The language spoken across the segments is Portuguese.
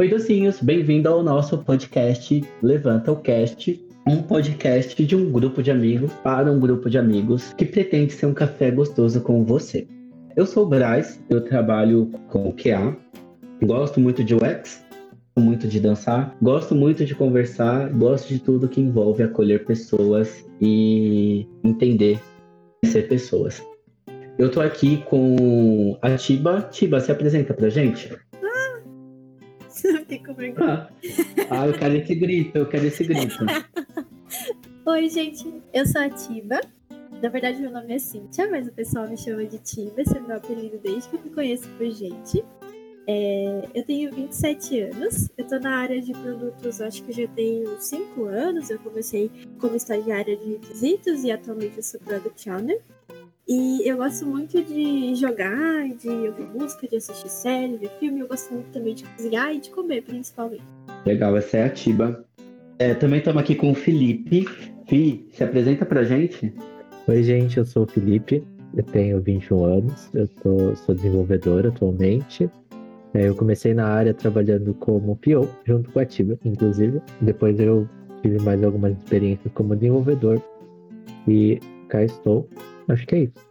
Oi, docinhos, bem-vindo ao nosso podcast Levanta o Cast, um podcast de um grupo de amigos para um grupo de amigos que pretende ser um café gostoso com você. Eu sou o Braz, eu trabalho com o QA, gosto muito de UX, muito de dançar, gosto muito de conversar, gosto de tudo que envolve acolher pessoas e entender ser pessoas. Eu tô aqui com a Tiba. Tiba, se apresenta pra gente. Fico vergonha. Ah, eu quero esse grito, eu quero esse grito. Oi, gente, eu sou a Tiba. Na verdade, meu nome é Cíntia, mas o pessoal me chama de Tiba, esse é meu apelido desde que eu me conheço por gente. É, eu tenho 27 anos, eu tô na área de produtos, acho que já tenho 5 anos. Eu comecei como estagiária de requisitos e atualmente eu sou Product Owner. E eu gosto muito de jogar, de ouvir música, de assistir série, ver filme. Eu gosto muito também de cozinhar e de comer, principalmente. Legal, essa é a Tiba. É, também estamos aqui com o Felipe. Fi, se apresenta pra gente. Oi, gente, eu sou o Felipe. Eu tenho 21 anos. Eu tô, sou desenvolvedor atualmente. É, eu comecei na área trabalhando como PO, junto com a Tiba, inclusive. Depois eu tive mais algumas experiências como desenvolvedor. E cá estou Acho que é isso.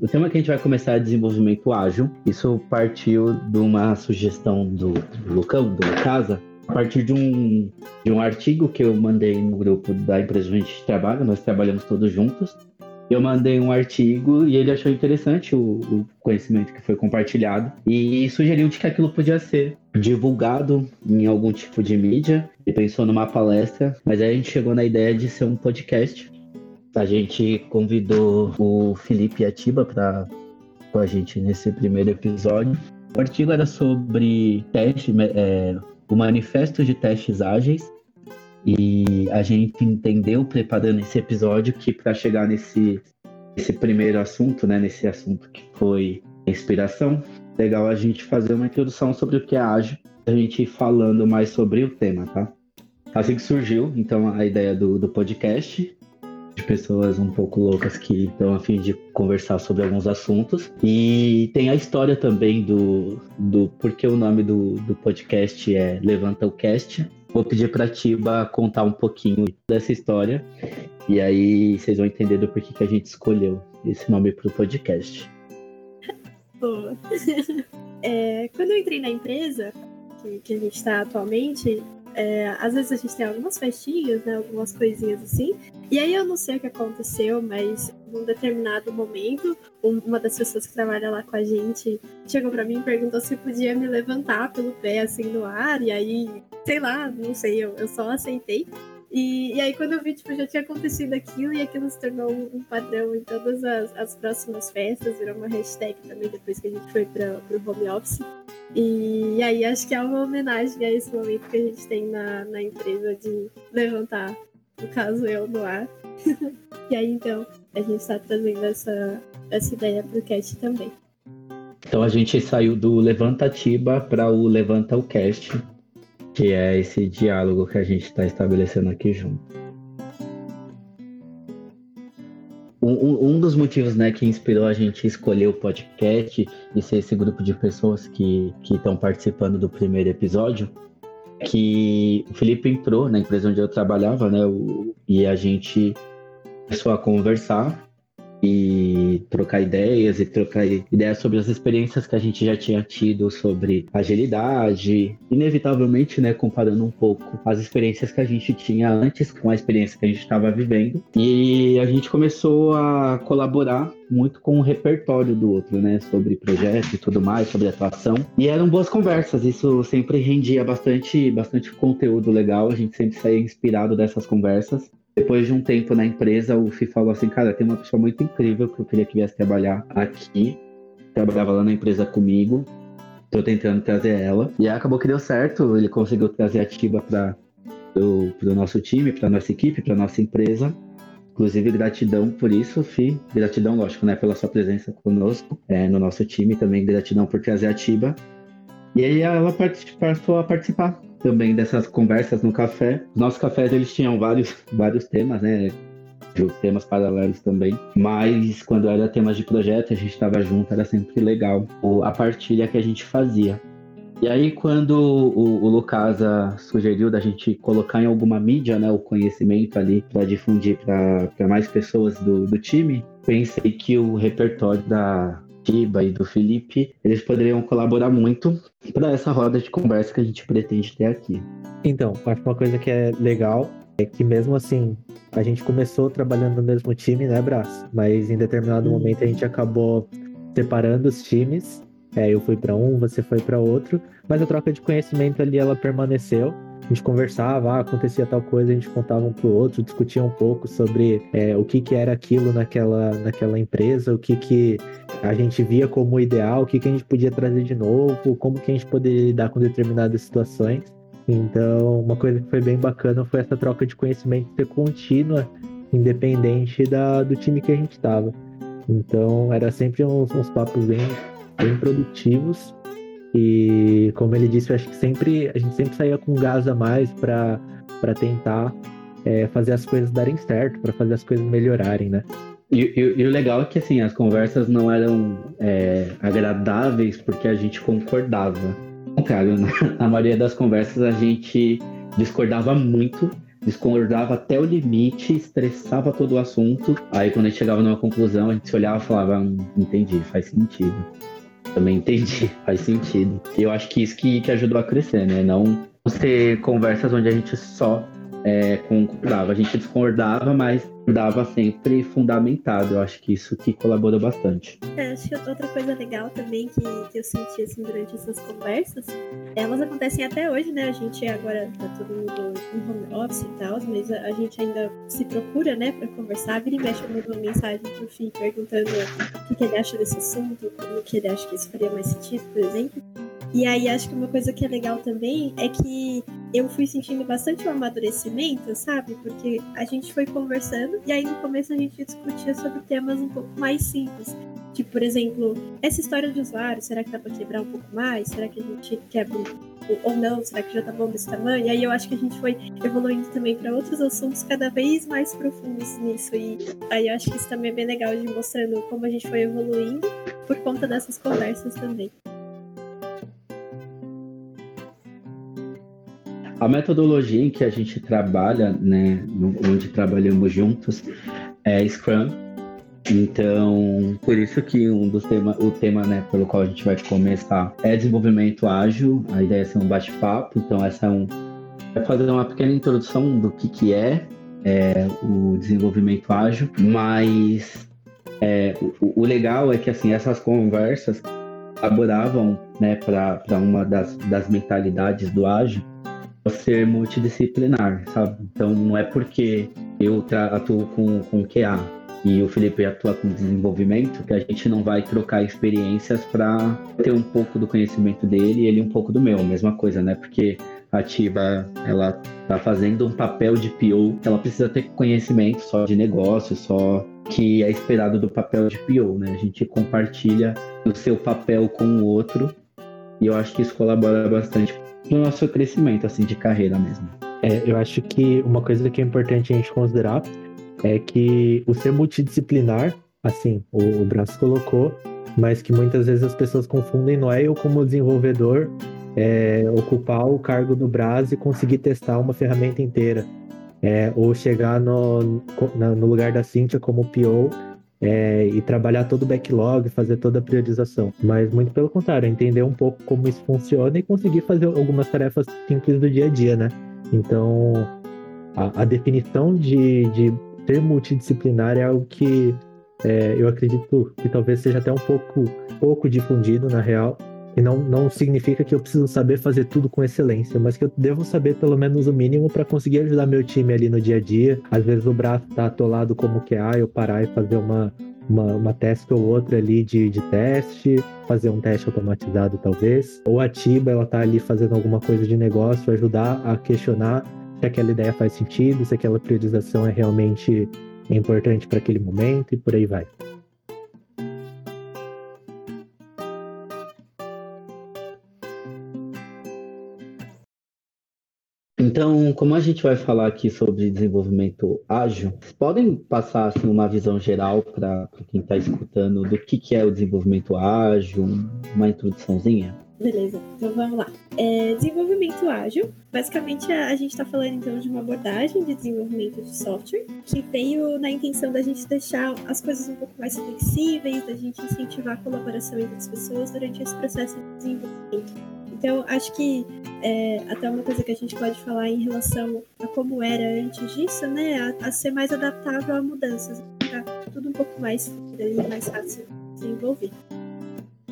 O tema que a gente vai começar é desenvolvimento ágil. Isso partiu de uma sugestão do Lucão, do Casa, a partir de um, de um artigo que eu mandei no grupo da empresa onde a gente trabalha, nós trabalhamos todos juntos. Eu mandei um artigo e ele achou interessante o, o conhecimento que foi compartilhado e sugeriu de que aquilo podia ser divulgado em algum tipo de mídia e pensou numa palestra, mas aí a gente chegou na ideia de ser um podcast. A gente convidou o Felipe Atiba para com a gente nesse primeiro episódio. O artigo era sobre teste, é, o manifesto de testes ágeis e a gente entendeu preparando esse episódio que para chegar nesse, nesse primeiro assunto, né, nesse assunto que foi inspiração, legal a gente fazer uma introdução sobre o que é ágil, a gente falando mais sobre o tema, tá? Assim que surgiu, então, a ideia do, do podcast, de pessoas um pouco loucas que estão a fim de conversar sobre alguns assuntos. E tem a história também do, do porque o nome do, do podcast é Levanta o Cast, Vou pedir para Tiba contar um pouquinho dessa história e aí vocês vão entender do porquê que a gente escolheu esse nome para o podcast. Boa. É, quando eu entrei na empresa que, que a gente está atualmente, é, às vezes a gente tem algumas festinhas, né, algumas coisinhas assim. E aí eu não sei o que aconteceu, mas num determinado momento, uma das pessoas que trabalha lá com a gente chegou para mim e perguntou se podia me levantar pelo pé assim no ar. E aí, sei lá, não sei, eu, eu só aceitei. E, e, aí, quando eu vi, tipo, já tinha acontecido aquilo e aquilo se tornou um, padrão em todas as, as, próximas festas, virou uma hashtag também depois que a gente foi para o home office. E, e, aí, acho que é uma homenagem a esse momento que a gente tem na, na empresa de levantar, no caso eu, no ar. e aí, então, a gente está trazendo essa, essa ideia para o cast também. Então, a gente saiu do Levanta Tiba para o Levanta o Cast que é esse diálogo que a gente está estabelecendo aqui junto. Um, um, dos motivos né, que inspirou a gente escolher o podcast e ser esse grupo de pessoas que estão participando do primeiro episódio que o Felipe entrou na empresa onde eu trabalhava, né? O, e a gente começou a conversar e trocar ideias e trocar ideias sobre as experiências que a gente já tinha tido sobre agilidade, inevitavelmente, né, comparando um pouco as experiências que a gente tinha antes com a experiência que a gente estava vivendo. E a gente começou a colaborar muito com o repertório do outro, né, sobre projeto e tudo mais, sobre atuação. E eram boas conversas, isso sempre rendia bastante, bastante conteúdo legal, a gente sempre saía inspirado dessas conversas. Depois de um tempo na empresa, o Fih falou assim, cara, tem uma pessoa muito incrível que eu queria que viesse trabalhar aqui. Trabalhava lá na empresa comigo. Tô tentando trazer ela. E acabou que deu certo. Ele conseguiu trazer a Tiba para o nosso time, para nossa equipe, para nossa empresa. Inclusive, gratidão por isso, Fi. Gratidão, lógico, né, pela sua presença conosco é, no nosso time. Também gratidão por trazer a Tiba. E aí ela passou a participar também dessas conversas no café. Os nossos cafés eles tinham vários, vários temas, né? temas paralelos também. Mas quando era temas de projeto, a gente estava junto, era sempre legal a partilha que a gente fazia. E aí, quando o, o Lucasa sugeriu da gente colocar em alguma mídia né, o conhecimento ali para difundir para mais pessoas do, do time, pensei que o repertório da Tiba e do Felipe, eles poderiam colaborar muito para essa roda de conversa que a gente pretende ter aqui. Então, acho que uma coisa que é legal é que mesmo assim, a gente começou trabalhando no mesmo time, né, Brás? Mas em determinado hum. momento a gente acabou separando os times é, eu fui para um, você foi para outro, mas a troca de conhecimento ali ela permaneceu. Gente conversava, ah, acontecia tal coisa, a gente contava um pro outro, discutia um pouco sobre é, o que, que era aquilo naquela, naquela empresa, o que, que a gente via como ideal, o que, que a gente podia trazer de novo, como que a gente poderia lidar com determinadas situações. Então, uma coisa que foi bem bacana foi essa troca de conhecimento ser contínua, independente da, do time que a gente estava. Então, era sempre uns, uns papos bem bem produtivos. E como ele disse, eu acho que sempre a gente sempre saía com gás a mais para tentar é, fazer as coisas darem certo, para fazer as coisas melhorarem, né? E, e, e, o legal é que assim, as conversas não eram é, agradáveis porque a gente concordava. Cara, na, na maioria das conversas a gente discordava muito discordava até o limite, estressava todo o assunto. Aí quando a gente chegava numa conclusão, a gente se olhava e falava, hum, entendi, faz sentido. Também entendi, faz sentido. Eu acho que isso que, que ajudou a crescer, né? Não ter conversas onde a gente só é. A gente discordava, mas dava sempre fundamentado. Eu acho que isso que colaborou bastante. É, acho que outra coisa legal também que, que eu senti assim, durante essas conversas, elas acontecem até hoje, né? A gente agora tá todo mundo em home office e tal, mas a, a, gente ainda se procura, né, pra conversar. Vira e mexe, eu mando uma mensagem pro Fih perguntando o que, que ele acha desse assunto, como que ele acha que isso faria mais sentido, por exemplo. E aí acho que uma coisa que é legal também é que eu fui sentindo bastante um amadurecimento, sabe? Porque a gente foi conversando e aí no começo a gente discutia sobre temas um pouco mais simples. Tipo, por exemplo, essa história de usuário, será que dá pra quebrar um pouco mais? Será que a gente quebra ou não? Será que já tá bom desse tamanho? E aí eu acho que a gente foi evoluindo também para outros assuntos cada vez mais profundos nisso. E aí eu acho que isso também é bem legal de mostrando como a gente foi evoluindo por conta dessas conversas também. A metodologia em que a gente trabalha, né, onde trabalhamos juntos, é Scrum. Então, por isso que um dos temas, o tema, né, pelo qual a gente vai começar é desenvolvimento ágil. A ideia é ser um bate-papo. Então, essa é um é fazer uma pequena introdução do que que é, é o desenvolvimento ágil, mas é, o, o, legal é que assim essas conversas elaboravam né, para uma das, das mentalidades do ágil ser multidisciplinar, sabe? Então não é porque eu atuo com, com QA e o Felipe atua com desenvolvimento que a gente não vai trocar experiências para ter um pouco do conhecimento dele e ele um pouco do meu, mesma coisa, né? Porque a Tiba, ela tá fazendo um papel de PO, ela precisa ter conhecimento só de negócio, só que é esperado do papel de PO, né? A gente compartilha o seu papel com o outro e eu acho que isso colabora bastante no nosso crescimento, assim, de carreira mesmo. É, eu acho que uma coisa que é importante a gente considerar é que o ser multidisciplinar, assim, o, o Braço colocou, mas que muitas vezes as pessoas confundem, não é eu como desenvolvedor é, ocupar o cargo do Brás e conseguir testar uma ferramenta inteira. É, ou chegar no, no lugar da Cintia como PO é, e trabalhar todo o backlog, fazer toda a priorização. Mas muito pelo contrário, entender um pouco como isso funciona e conseguir fazer algumas tarefas simples do dia a dia, né? Então, a, a definição de, de ser multidisciplinar é algo que é, eu acredito que talvez seja até um pouco, pouco difundido na real, e não, não significa que eu preciso saber fazer tudo com excelência, mas que eu devo saber pelo menos o mínimo para conseguir ajudar meu time ali no dia a dia. Às vezes o braço tá atolado como que é, eu parar e fazer uma, uma, uma teste ou outra ali de, de teste, fazer um teste automatizado talvez. Ou a Tiba, ela tá ali fazendo alguma coisa de negócio, ajudar a questionar se aquela ideia faz sentido, se aquela priorização é realmente importante para aquele momento e por aí vai. Então, como a gente vai falar aqui sobre desenvolvimento ágil, podem passar assim, uma visão geral para quem está escutando do que, que é o desenvolvimento ágil, uma introduçãozinha? Beleza, então vamos lá. É, desenvolvimento ágil. Basicamente, a, a gente está falando então de uma abordagem de desenvolvimento de software que veio na intenção da gente deixar as coisas um pouco mais flexíveis, da gente incentivar a colaboração entre as pessoas durante esse processo de desenvolvimento. Então, acho que é, até uma coisa que a gente pode falar em relação a como era antes disso, né? A, a ser mais adaptável a mudanças, para tudo um pouco mais fluido mais fácil de desenvolver.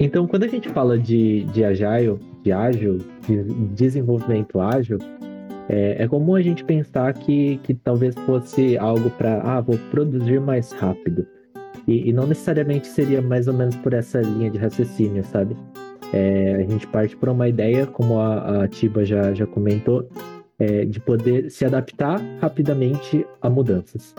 Então, quando a gente fala de, de agile, de ágil, de desenvolvimento ágil, é, é comum a gente pensar que, que talvez fosse algo para, ah, vou produzir mais rápido. E, e, não necessariamente seria mais ou menos por essa linha de raciocínio, sabe? É, a gente parte por uma ideia, como a, a Tiba já, já comentou, é, de poder se adaptar rapidamente a mudanças.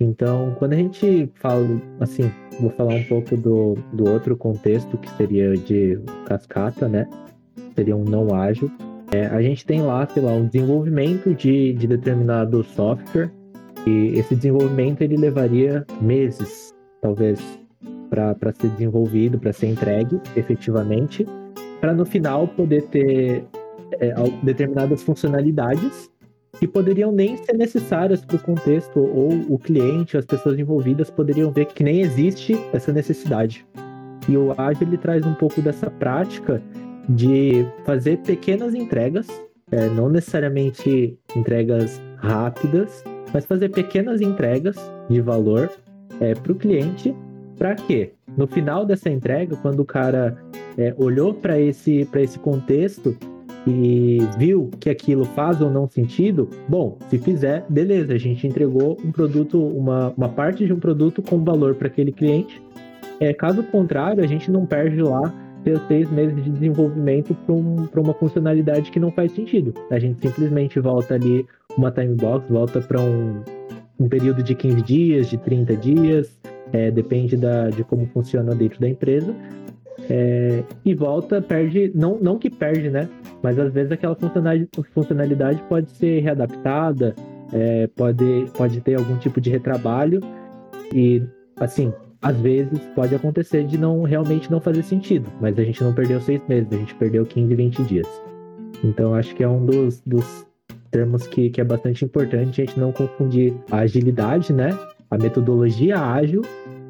Então, quando a gente fala, assim, vou falar um pouco do, do outro contexto, que seria de cascata, né? Seria um não ágil. É, a gente tem lá, sei lá, um desenvolvimento de, de determinado software, e esse desenvolvimento ele levaria meses, talvez, para ser desenvolvido, para ser entregue efetivamente, para no final poder ter é, determinadas funcionalidades que poderiam nem ser necessárias para o contexto, ou o cliente, as pessoas envolvidas poderiam ver que nem existe essa necessidade. E o Agile ele traz um pouco dessa prática de fazer pequenas entregas, é, não necessariamente entregas rápidas, mas fazer pequenas entregas de valor é, para o cliente, para quê? No final dessa entrega, quando o cara é, olhou para esse, esse contexto, e viu que aquilo faz ou não sentido, bom, se fizer, beleza, a gente entregou um produto, uma, uma parte de um produto com valor para aquele cliente. É, caso contrário, a gente não perde lá seis meses de desenvolvimento para um, uma funcionalidade que não faz sentido. A gente simplesmente volta ali uma time box, volta para um, um período de 15 dias, de 30 dias, é, depende da, de como funciona dentro da empresa. É, e volta, perde, não, não que perde, né? Mas às vezes aquela funcionalidade pode ser readaptada, é, pode, pode ter algum tipo de retrabalho. E, assim, às vezes pode acontecer de não realmente não fazer sentido. Mas a gente não perdeu seis meses, a gente perdeu 15, 20 dias. Então acho que é um dos, dos termos que, que é bastante importante a gente não confundir a agilidade, né? A metodologia ágil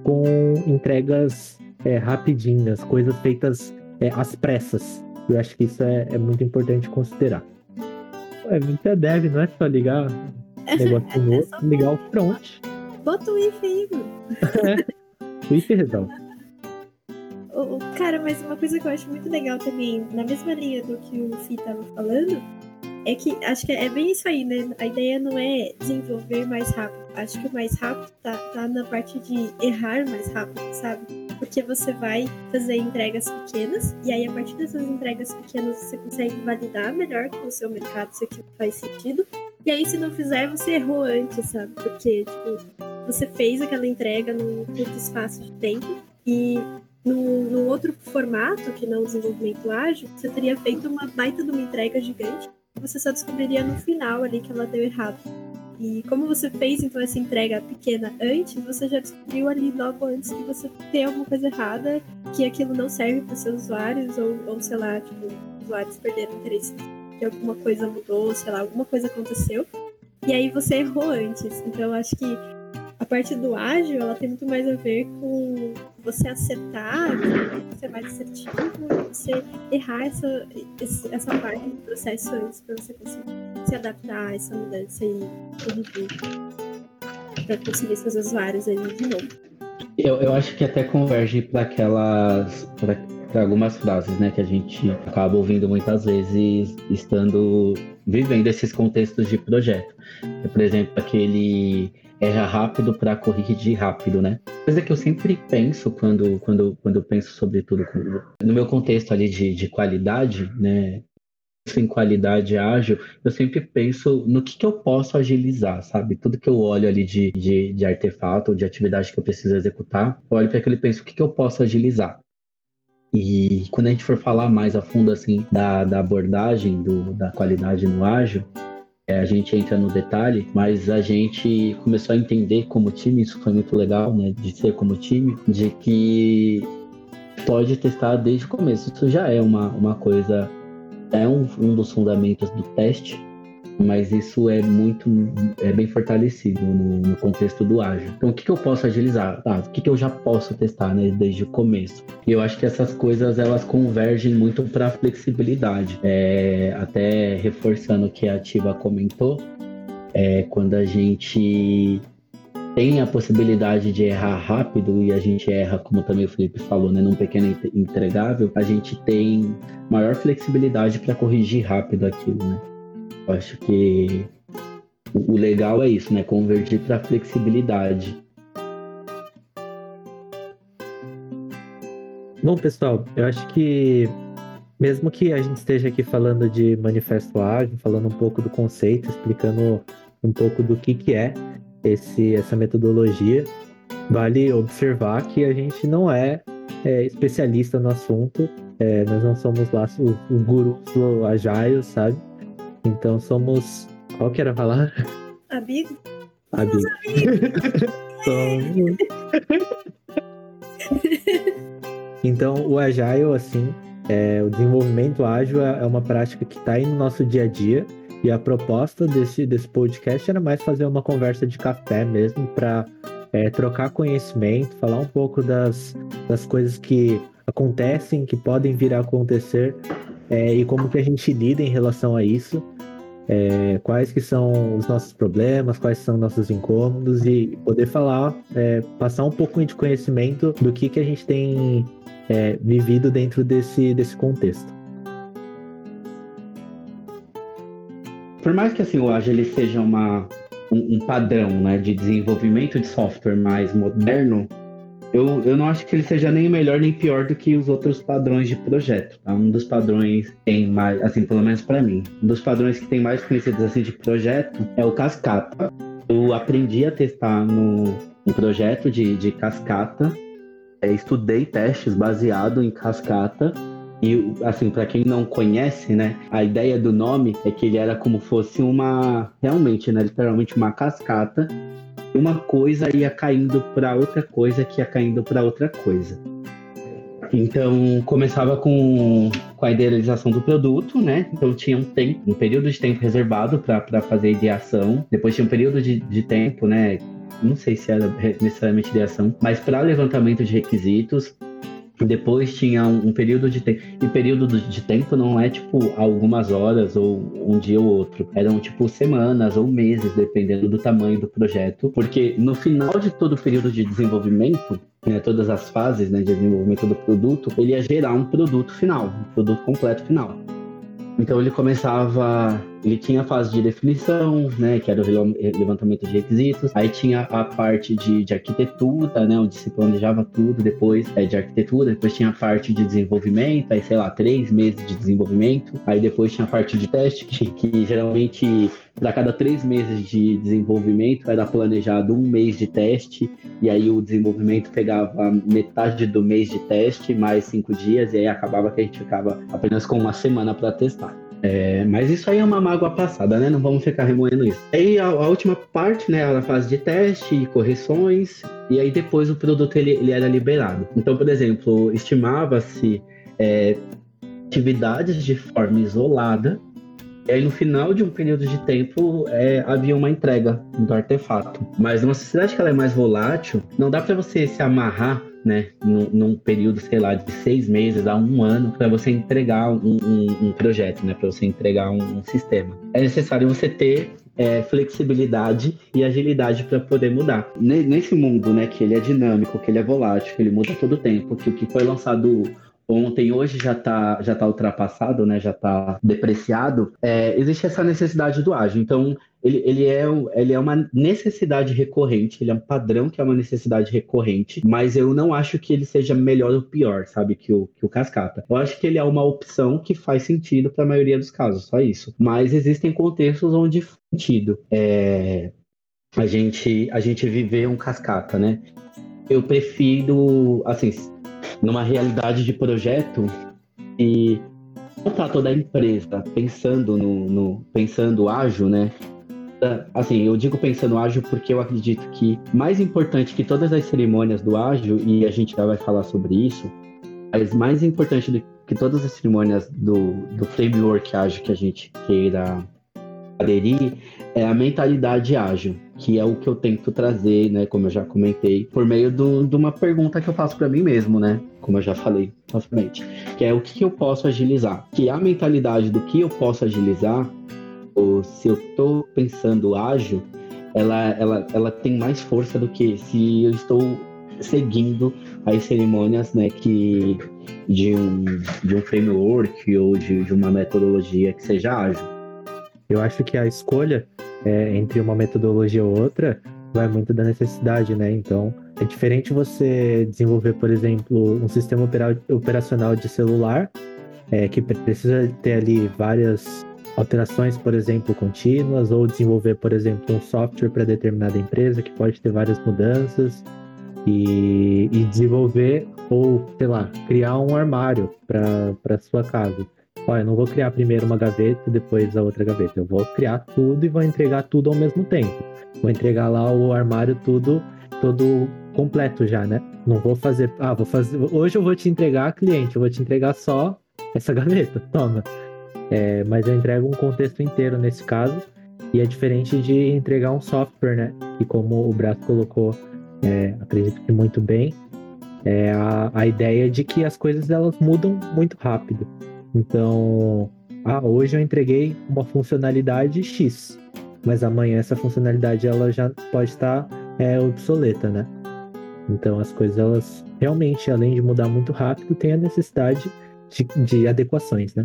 com entregas é, rapidinhas, coisas feitas é, às pressas. Eu acho que isso é, é muito importante considerar. É, muita dev, não é só ligar o negócio no outro, é ligar o front. Bota o if aí, mano. o if resolve. Cara, mas uma coisa que eu acho muito legal também, na mesma linha do que o Fih tava falando, é que acho que é bem isso aí, né? A ideia não é desenvolver mais rápido. Acho que o mais rápido tá, tá na parte de errar mais rápido, sabe? porque você vai fazer entregas pequenas e aí a partir dessas entregas pequenas você consegue validar melhor com o seu mercado se aquilo faz sentido. E aí se não fizer, você errou antes, sabe? Porque tipo, você fez aquela entrega num curto espaço de tempo e no outro formato, que não o desenvolvimento ágil, você teria feito uma baita de uma entrega gigante você só descobriria no final ali que ela deu errado. E como você fez então essa entrega pequena antes, você já descobriu ali logo antes que você tem alguma coisa errada, que aquilo não serve para seus usuários, ou, ou sei lá, tipo, os usuários perderam interesse, que alguma coisa mudou, sei lá, alguma coisa aconteceu. E aí você errou antes. Então eu acho que a parte do ágil, ela tem muito mais a ver com você acertar, ser mais assertivo, você errar essa, essa parte do processo antes para você conseguir se adaptar a essa mudança e corrigir para conseguir seus usuários ali de novo. Eu, eu acho que até converge para aquelas. para algumas frases, né, que a gente acaba ouvindo muitas vezes estando vivendo esses contextos de projeto. Por exemplo, aquele erra rápido para corrigir rápido, né? Coisa que eu sempre penso quando, quando, quando eu penso sobre tudo no meu contexto ali de, de qualidade, né? em qualidade ágil, eu sempre penso no que, que eu posso agilizar, sabe? Tudo que eu olho ali de, de, de artefato ou de atividade que eu preciso executar, eu olho para aquilo e penso o que, que eu posso agilizar. E quando a gente for falar mais a fundo assim da, da abordagem do, da qualidade no ágil, a gente entra no detalhe, mas a gente começou a entender como time, isso foi muito legal, né? De ser como time, de que pode testar desde o começo. Isso já é uma, uma coisa, é um, um dos fundamentos do teste, mas isso é muito é bem fortalecido no, no contexto do ágil. Então, o que, que eu posso agilizar? Tá, o que, que eu já posso testar né, desde o começo? E eu acho que essas coisas elas convergem muito para flexibilidade. É, até reforçando o que a Ativa comentou, é, quando a gente tem a possibilidade de errar rápido e a gente erra, como também o Felipe falou, né, num pequeno entregável, a gente tem maior flexibilidade para corrigir rápido aquilo, né? Eu acho que o legal é isso, né? Convergir para flexibilidade. Bom, pessoal, eu acho que mesmo que a gente esteja aqui falando de manifesto ágil, falando um pouco do conceito, explicando um pouco do que, que é esse, essa metodologia, vale observar que a gente não é, é especialista no assunto, é, nós não somos lá os, os gurus do Agile, sabe? Então somos. Qual que era a palavra? Amigo? Amigo. somos. então o Agile, assim, é, o desenvolvimento ágil é uma prática que está aí no nosso dia a dia. E a proposta desse, desse podcast era mais fazer uma conversa de café mesmo para é, trocar conhecimento, falar um pouco das, das coisas que acontecem, que podem vir a acontecer é, e como que a gente lida em relação a isso é, quais que são os nossos problemas, quais são nossos incômodos e poder falar, é, passar um pouco de conhecimento do que, que a gente tem é, vivido dentro desse, desse contexto. Por mais que assim, o Agile seja uma, um, um padrão né, de desenvolvimento de software mais moderno, eu, eu não acho que ele seja nem melhor nem pior do que os outros padrões de projeto. Tá? Um dos padrões tem mais, assim, pelo menos para mim, um dos padrões que tem mais conhecidos assim de projeto é o cascata. Eu aprendi a testar no, no projeto de, de cascata, é, estudei testes baseado em cascata e assim, para quem não conhece, né, a ideia do nome é que ele era como fosse uma realmente, né, literalmente uma cascata uma coisa ia caindo para outra coisa, que ia caindo para outra coisa. Então, começava com, com a idealização do produto, né? Então, tinha um tempo, um período de tempo reservado para fazer ideação. Depois, tinha um período de, de tempo, né? Não sei se era necessariamente ideação, mas para levantamento de requisitos. Depois tinha um, período de tempo. E período de tempo não é tipo algumas horas ou um dia ou outro. Eram tipo semanas ou meses, dependendo do tamanho do projeto. Porque no final de todo o período de desenvolvimento, né, todas as fases né, de desenvolvimento do produto, ele ia gerar um produto final, um produto completo final. Então ele começava, ele tinha a fase de definição, né, que era o levantamento de requisitos. Aí tinha a parte de, de arquitetura, né, onde se planejava tudo depois é, de arquitetura. Depois tinha a parte de desenvolvimento, aí sei lá, três meses de desenvolvimento. Aí depois tinha a parte de teste, que, que geralmente para cada três meses de desenvolvimento era planejado um mês de teste, e aí o desenvolvimento pegava metade do mês de teste, mais cinco dias, e aí acabava que a gente ficava apenas com uma semana para testar. É, mas isso aí é uma mágoa passada, né? Não vamos ficar remoendo isso. Aí a, a, última parte, né, era a fase de teste e correções, e aí depois o produto ele, ele era liberado. Então, por exemplo, estimava-se é, atividades de forma isolada e aí, no final de um período de tempo, é, havia uma entrega do artefato. Mas numa sociedade que ela é mais volátil, não dá para você se amarrar né, num, num, período, sei lá, de seis meses a um ano, para você entregar um, um, um projeto, né, para você entregar um, um, sistema. É necessário você ter é, flexibilidade e agilidade para poder mudar. Nesse mundo, né, que ele é dinâmico, que ele é volátil, que ele muda todo o tempo, que o que foi lançado ontem, hoje já está já tá ultrapassado, né? Já está depreciado. É, existe essa necessidade do ágil. Então, ele, ele, é, ele é uma necessidade recorrente, ele é um padrão que é uma necessidade recorrente, mas eu não acho que ele seja melhor ou pior, sabe, que o, que o cascata. Eu acho que ele é uma opção que faz sentido para a maioria dos casos, só isso. Mas existem contextos onde faz sentido é, a, gente, a gente viver um cascata, né? Eu prefiro, assim, numa realidade de projeto e montar toda a empresa pensando no, no pensando ágil, né? Assim, eu digo pensando ágil porque eu acredito que mais importante que todas as cerimônias do ágil, e a gente já vai falar sobre isso, mas mais importante do que todas as cerimônias do, do framework ágil que a gente queira aderir é a mentalidade ágil, que é o que eu tento trazer, né, como eu já comentei, por meio do, de uma pergunta que eu faço para mim mesmo, né, como eu já falei facilmente, que é o que eu posso agilizar. Que a mentalidade do que eu posso agilizar, ou se eu estou pensando ágil, ela, ela, ela tem mais força do que se eu estou seguindo as cerimônias, né, que de um, de um framework ou de, de uma metodologia que seja ágil. Eu acho que a escolha é, entre uma metodologia ou outra vai muito da necessidade, né? Então, é diferente você desenvolver, por exemplo, um sistema operacional de celular, é, que precisa ter ali várias alterações, por exemplo, contínuas, ou desenvolver, por exemplo, um software para determinada empresa que pode ter várias mudanças, e, e desenvolver, ou sei lá, criar um armário para sua casa. Olha, eu não vou criar primeiro uma gaveta e depois a outra gaveta. Eu vou criar tudo e vou entregar tudo ao mesmo tempo. Vou entregar lá o armário tudo, todo completo já, né? Não vou fazer. Ah, vou fazer. Hoje eu vou te entregar cliente, eu vou te entregar só essa gaveta. Toma. É, mas eu entrego um contexto inteiro nesse caso. E é diferente de entregar um software, né? E como o Braço colocou, é, acredito que muito bem, é a, a ideia de que as coisas elas mudam muito rápido. Então, ah, hoje eu entreguei uma funcionalidade X, mas amanhã essa funcionalidade ela já pode estar é, obsoleta, né? Então as coisas elas realmente, além de mudar muito rápido, tem a necessidade de, de adequações, né?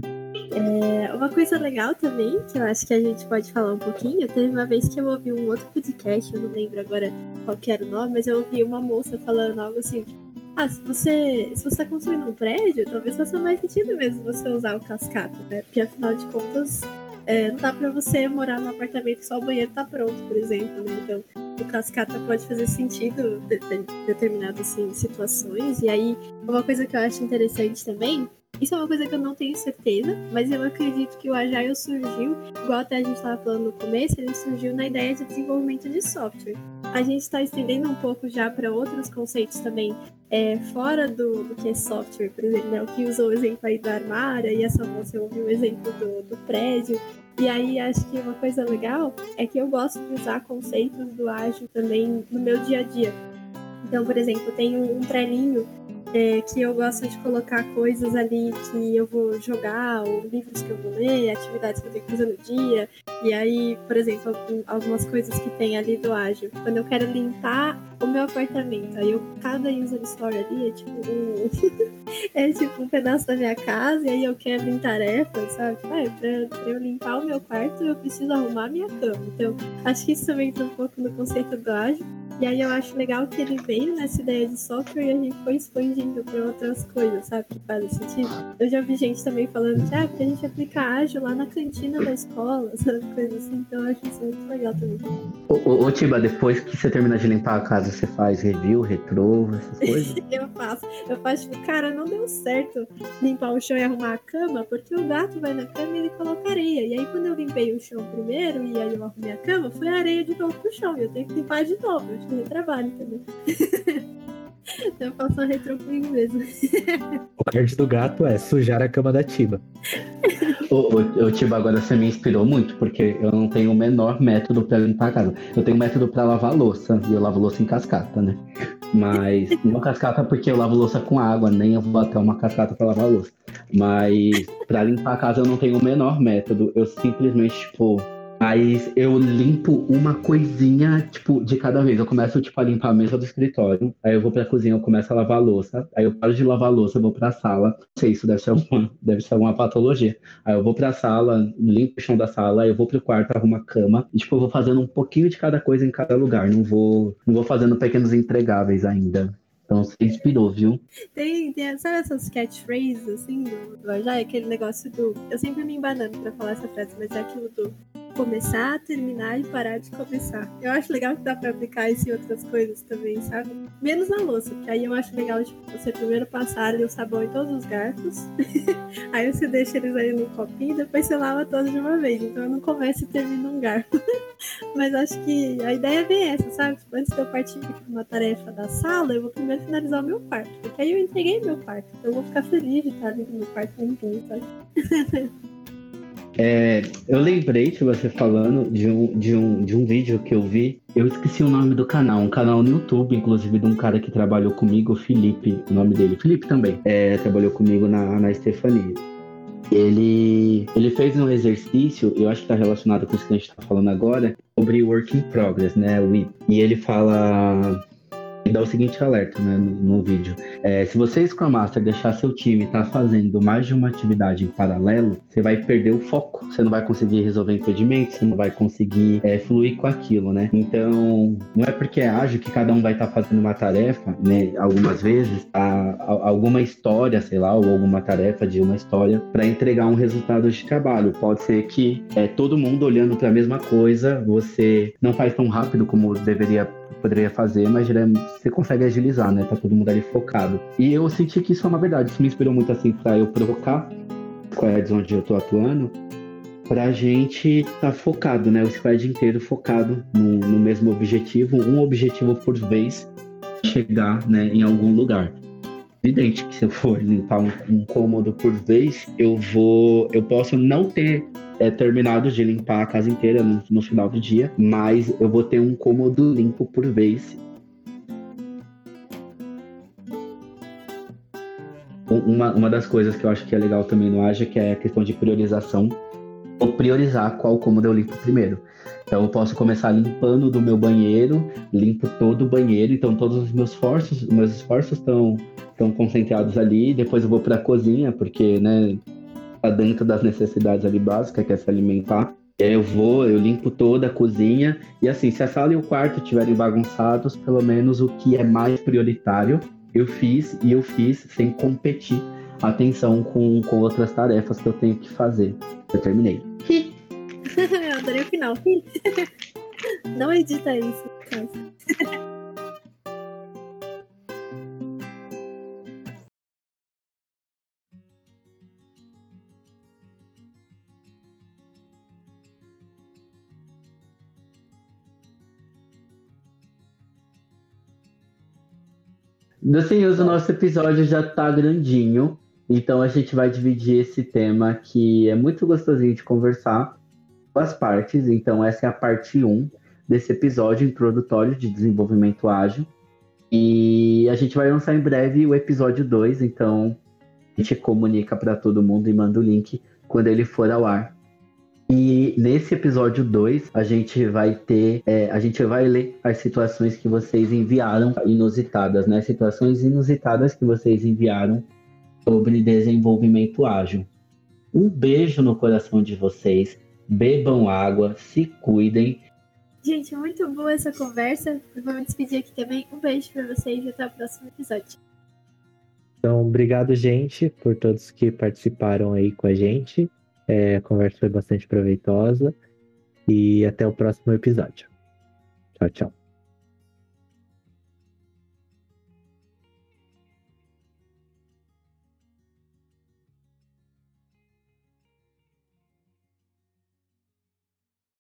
É, uma coisa legal também, que eu acho que a gente pode falar um pouquinho, teve uma vez que eu ouvi um outro podcast, eu não lembro agora qual era o nome, mas eu ouvi uma moça falando algo assim, ah, se você, se você tá construindo um prédio, talvez faça mais sentido mesmo você usar o cascata, né? Porque afinal de contas, é, não dá pra você morar num apartamento só o banheiro tá pronto, por exemplo, né? Então, o cascata pode fazer sentido em determinadas assim, situações. E aí, uma coisa que eu acho interessante também isso é uma coisa que eu não tenho certeza, mas eu acredito que o Agile surgiu, igual até a gente estava falando no começo, ele surgiu na ideia de desenvolvimento de software. A gente está estendendo um pouco já para outros conceitos também, é, fora do, do que é software, por exemplo, né, o que usou o exemplo aí do armário, e essa moça ouviu o exemplo do, do prédio. E aí acho que uma coisa legal é que eu gosto de usar conceitos do ágil também no meu dia a dia. Então, por exemplo, tem um, um trelinho é, que eu gosto de colocar coisas ali que eu vou jogar, ou livros que eu vou ler, atividades que eu tenho que fazer no dia. E aí, por exemplo, algumas coisas que tem ali do ágil. Quando eu quero limpar o meu apartamento, aí eu, cada user story ali é tipo um, é tipo um pedaço da minha casa, e aí eu quero em tarefas, sabe? Ah, pra eu limpar o meu quarto, eu preciso arrumar a minha cama. Então, acho que isso também entra um pouco no conceito do ágil. E aí eu acho legal que ele veio nessa ideia de software e a gente foi expandindo para outras coisas, sabe? Que fazem sentido. Eu já vi gente também falando que, ah, porque a gente aplica ágil lá na cantina da escola, sabe? Coisas assim. Então eu acho isso muito legal também. Ô, ô, Tiba, depois que você termina de limpar a casa, você faz review, retrô, essas coisas? eu faço. Eu faço, tipo, cara, não deu certo limpar o chão e arrumar a cama, porque o gato vai na cama e ele coloca areia. E aí quando eu limpei o chão primeiro e aí eu arrumei a cama, foi areia de novo pro chão. E eu tenho que limpar de novo no trabalho, entendeu? eu faço uma retro comigo mesmo. o card do gato é sujar a cama da Tiba. o, o, o Tiba agora você me inspirou muito, porque eu não tenho o menor método para limpar a casa. Eu tenho método para lavar louça, e eu lavo louça em cascata, né? Mas não cascata porque eu lavo louça com água, nem eu vou até uma cascata para lavar louça. Mas para limpar a casa eu não tenho o menor método. Eu simplesmente, tipo, mas eu limpo uma coisinha, tipo, de cada vez. Eu começo, tipo, a limpar a mesa do escritório. Aí eu vou pra cozinha, eu começo a lavar a louça. Aí eu paro de lavar a louça, eu vou pra sala. Não sei, isso deve ser uma, deve ser uma patologia. Aí eu vou pra sala, limpo o chão da sala, aí eu vou pro quarto, arrumo a cama. E, tipo, eu vou fazendo um pouquinho de cada coisa em cada lugar. Não vou, não vou fazendo pequenos entregáveis ainda. Então você inspirou, viu? Tem, tem sabe essas catchphrases, assim, do, Ajay? Aquele negócio do. Eu sempre me embanando pra falar essa frase, mas é aquilo do começar, terminar e parar de começar. Eu acho legal que dá pra aplicar isso em outras coisas também, sabe? Menos na louça, porque aí eu acho legal tipo, você primeiro passar o sabão em todos os garfos, aí você deixa eles aí no copinho e depois você lava todos de uma vez. Então eu não começo e termino um garfo. Mas acho que a ideia é bem essa, sabe? Tipo, antes de eu partir para uma tarefa da sala, eu vou primeiro finalizar o meu quarto. Porque aí eu entreguei meu quarto. Então eu vou ficar feliz de estar ali no meu quarto limpinho, sabe? É, eu lembrei de você falando de um, de, um, de um vídeo que eu vi. Eu esqueci o nome do canal, um canal no YouTube, inclusive, de um cara que trabalhou comigo, o Felipe, o nome dele. Felipe também. É, trabalhou comigo na, na Estefania. Ele, ele fez um exercício, eu acho que está relacionado com isso que a gente está falando agora, sobre work in progress, né? E ele fala e dá o seguinte alerta né, no, no vídeo. É, se você, Scrum Master, deixar seu time estar tá fazendo mais de uma atividade em paralelo, você vai perder o foco. Você não vai conseguir resolver impedimentos, você não vai conseguir é, fluir com aquilo, né? Então, não é porque é ágil que cada um vai estar tá fazendo uma tarefa, né? Algumas vezes, a, a, alguma história, sei lá, ou alguma tarefa de uma história para entregar um resultado de trabalho. Pode ser que é, todo mundo olhando para a mesma coisa, você não faz tão rápido como deveria poderia fazer, mas você consegue agilizar, né? Tá todo mundo ali focado. E eu senti que isso é uma verdade. Isso me inspirou muito assim para eu provocar squads onde eu tô atuando, pra gente tá focado, né? O squad inteiro focado no, no mesmo objetivo, um objetivo por vez, chegar né, em algum lugar evidente que se eu for limpar um, um, cômodo por vez, eu vou, eu posso não ter é, terminado de limpar a casa inteira no, no final do dia, mas eu vou ter um cômodo limpo por vez. Uma, uma das coisas que eu acho que é legal também no Aja, que é a questão de priorização. Vou priorizar qual cômodo eu limpo primeiro. Então eu posso começar limpando do meu banheiro, limpo todo o banheiro, então todos os meus esforços, meus esforços estão estão concentrados ali, depois eu vou para a cozinha, porque, né, dentro das necessidades ali básicas, que é se alimentar. E aí eu vou, eu limpo toda a cozinha. E assim, se a sala e o quarto estiverem bagunçados, pelo menos o que é mais prioritário, eu fiz e eu fiz sem competir atenção com, com outras tarefas que eu tenho que fazer. Eu terminei. eu adorei o final. Não edita isso, Assim, o nosso episódio já tá grandinho, então a gente vai dividir esse tema que é muito gostosinho de conversar as partes. Então, essa é a parte 1 desse episódio introdutório de desenvolvimento ágil. E a gente vai lançar em breve o episódio 2, então a gente comunica para todo mundo e manda o link quando ele for ao ar. E nesse episódio 2, a gente vai ter, é, a gente vai ler as situações que vocês enviaram inusitadas, né? Situações inusitadas que vocês enviaram sobre desenvolvimento ágil. Um beijo no coração de vocês, bebam água, se cuidem. Gente, muito boa essa conversa. Eu vou me despedir aqui também. Um beijo para vocês e até o próximo episódio. Então, obrigado, gente, por todos que participaram aí com a gente. É, a conversa foi bastante proveitosa. E até o próximo episódio. Tchau, tchau.